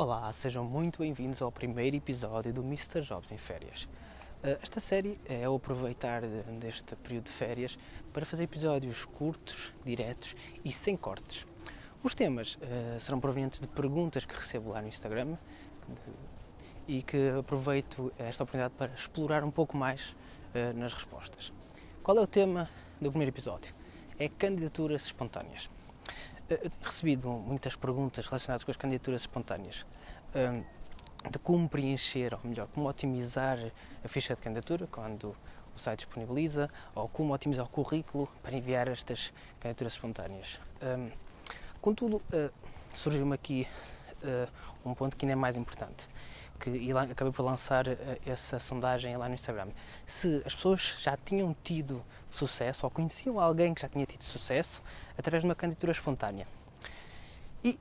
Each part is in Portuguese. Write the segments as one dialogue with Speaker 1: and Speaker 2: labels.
Speaker 1: Olá, sejam muito bem-vindos ao primeiro episódio do Mr. Jobs em Férias. Eh, esta série é o aproveitar deste período de férias para fazer episódios curtos, diretos e sem cortes. Os temas uh, serão provenientes de perguntas que recebo lá no Instagram e que aproveito esta oportunidade para explorar um pouco mais uh, nas respostas. Qual é o tema do primeiro episódio? É candidaturas espontâneas. Uh, recebido muitas perguntas relacionadas com as candidaturas espontâneas de como preencher, ou melhor, como otimizar a ficha de candidatura quando o site disponibiliza, ou como otimizar o currículo para enviar estas candidaturas espontâneas. Contudo, uh, surgiu-me aqui uh, um ponto que ainda é mais importante, que e lá, acabei por lançar uh, essa sondagem lá no Instagram. Se as pessoas já tinham tido sucesso, ou conheciam alguém que já tinha tido sucesso, através de uma candidatura espontânea. E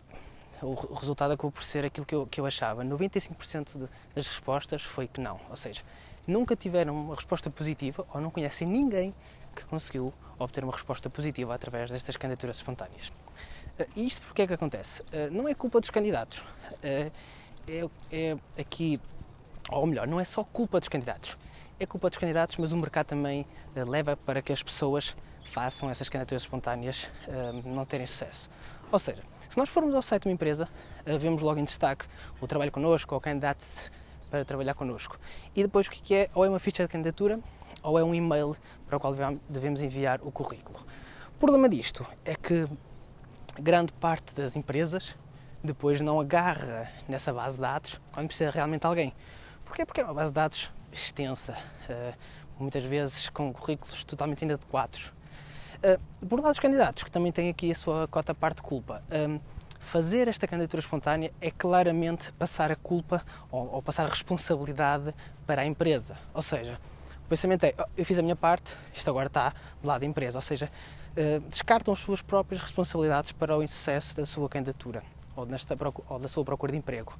Speaker 1: o resultado acabou por ser aquilo que eu, que eu achava. 95% de, das respostas foi que não. Ou seja, nunca tiveram uma resposta positiva ou não conhecem ninguém que conseguiu obter uma resposta positiva através destas candidaturas espontâneas. Uh, isto porque é que acontece? Uh, não é culpa dos candidatos. É, é aqui, ou melhor, não é só culpa dos candidatos. É culpa dos candidatos, mas o mercado também leva para que as pessoas façam essas candidaturas espontâneas não terem sucesso. Ou seja, se nós formos ao site de uma empresa, eh, vemos logo em destaque o trabalho connosco ou candidato para trabalhar connosco. E depois o que é? Ou é uma ficha de candidatura ou é um e-mail para o qual devemos enviar o currículo. O problema disto é que grande parte das empresas depois não agarra nessa base de dados quando precisa realmente de alguém. Porquê? Porque é uma base de dados extensa, eh, muitas vezes com currículos totalmente inadequados. Uh, por lado dos candidatos, que também têm aqui a sua cota parte de culpa, um, fazer esta candidatura espontânea é claramente passar a culpa ou, ou, passar a responsabilidade para a empresa. Ou seja, o pensamento é: oh, eu fiz a minha parte, isto agora está do lado da empresa. Ou seja, uh, descartam as suas próprias responsabilidades para o insucesso da sua candidatura ou, nesta, ou da sua procura de emprego.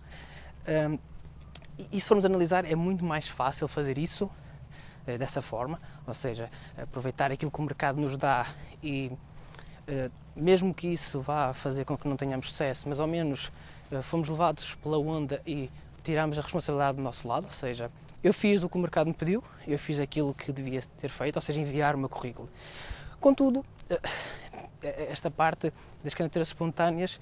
Speaker 1: Um, e se formos analisar, é muito mais fácil fazer isso eh, dessa forma, ou seja, aproveitar aquilo que o mercado nos dá e eh, mesmo que isso vá fazer com que não tenhamos sucesso, mas ao menos eh, fomos levados pela onda e tiramos a responsabilidade do nosso lado, ou seja, eu fiz o que o mercado me pediu, eu fiz aquilo que devia ter feito, ou seja, enviar o meu currículo. Contudo, esta parte das candidaturas espontâneas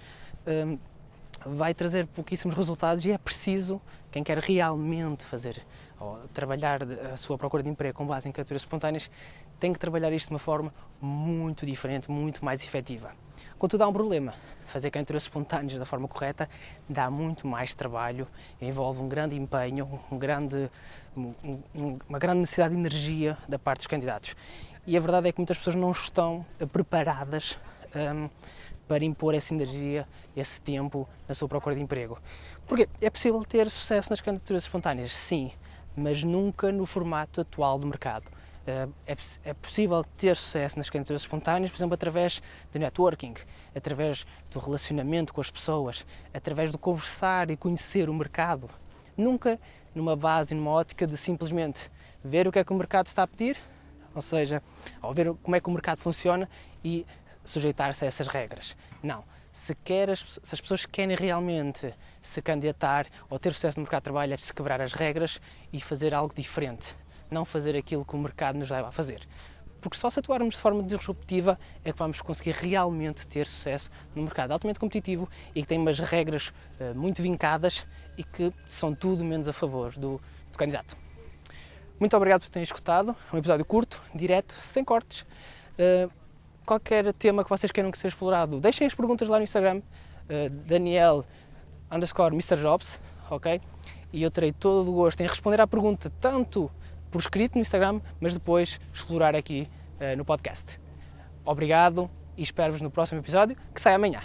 Speaker 1: vai trazer pouquíssimos resultados e é preciso, quem quer realmente fazer ou trabalhar a sua procura de emprego com base em candidaturas espontâneas, tem que trabalhar isto de uma forma muito diferente, muito mais efetiva. Contudo, há um problema. Fazer candidaturas espontâneas da forma correta dá muito mais trabalho, envolve um grande empenho, um grande, um, uma grande necessidade de energia da parte dos candidatos. E a verdade é que muitas pessoas não estão preparadas um, para impor essa energia, esse tempo na sua procura de emprego. Porque é possível ter sucesso nas candidaturas espontâneas, sim, mas nunca no formato atual do mercado. Eh, é, é possível ter sucesso nas candidaturas espontâneas, por exemplo, através de networking, através do relacionamento com as pessoas, através do conversar e conhecer o mercado. Nunca numa base, numa ótica de simplesmente ver o que é que o mercado está a pedir, ou seja, ao ver como é que o mercado funciona e sujeitar-se a essas regras. Não. Se, quer as, se as pessoas querem realmente se candidatar ou ter sucesso no mercado de trabalho, é preciso quebrar as regras e fazer algo diferente. Não fazer aquilo que o mercado nos leva a fazer. Porque só se atuarmos de forma disruptiva é que vamos conseguir realmente ter sucesso no mercado altamente competitivo e que tem umas regras uh, muito vincadas e que são tudo menos a favor do, do candidato. Muito obrigado por terem escutado. Um episódio curto, direto, sem cortes. Uh, qualquer tema que vocês queiram que seja explorado, deixem as perguntas lá no Instagram, uh, Daniel underscore Mr. Jobs, ok? E eu terei todo o gosto em responder à pergunta, tanto por escrito no Instagram, mas depois explorar aqui uh, no podcast. Obrigado e espero-vos no próximo episódio, que sai amanhã.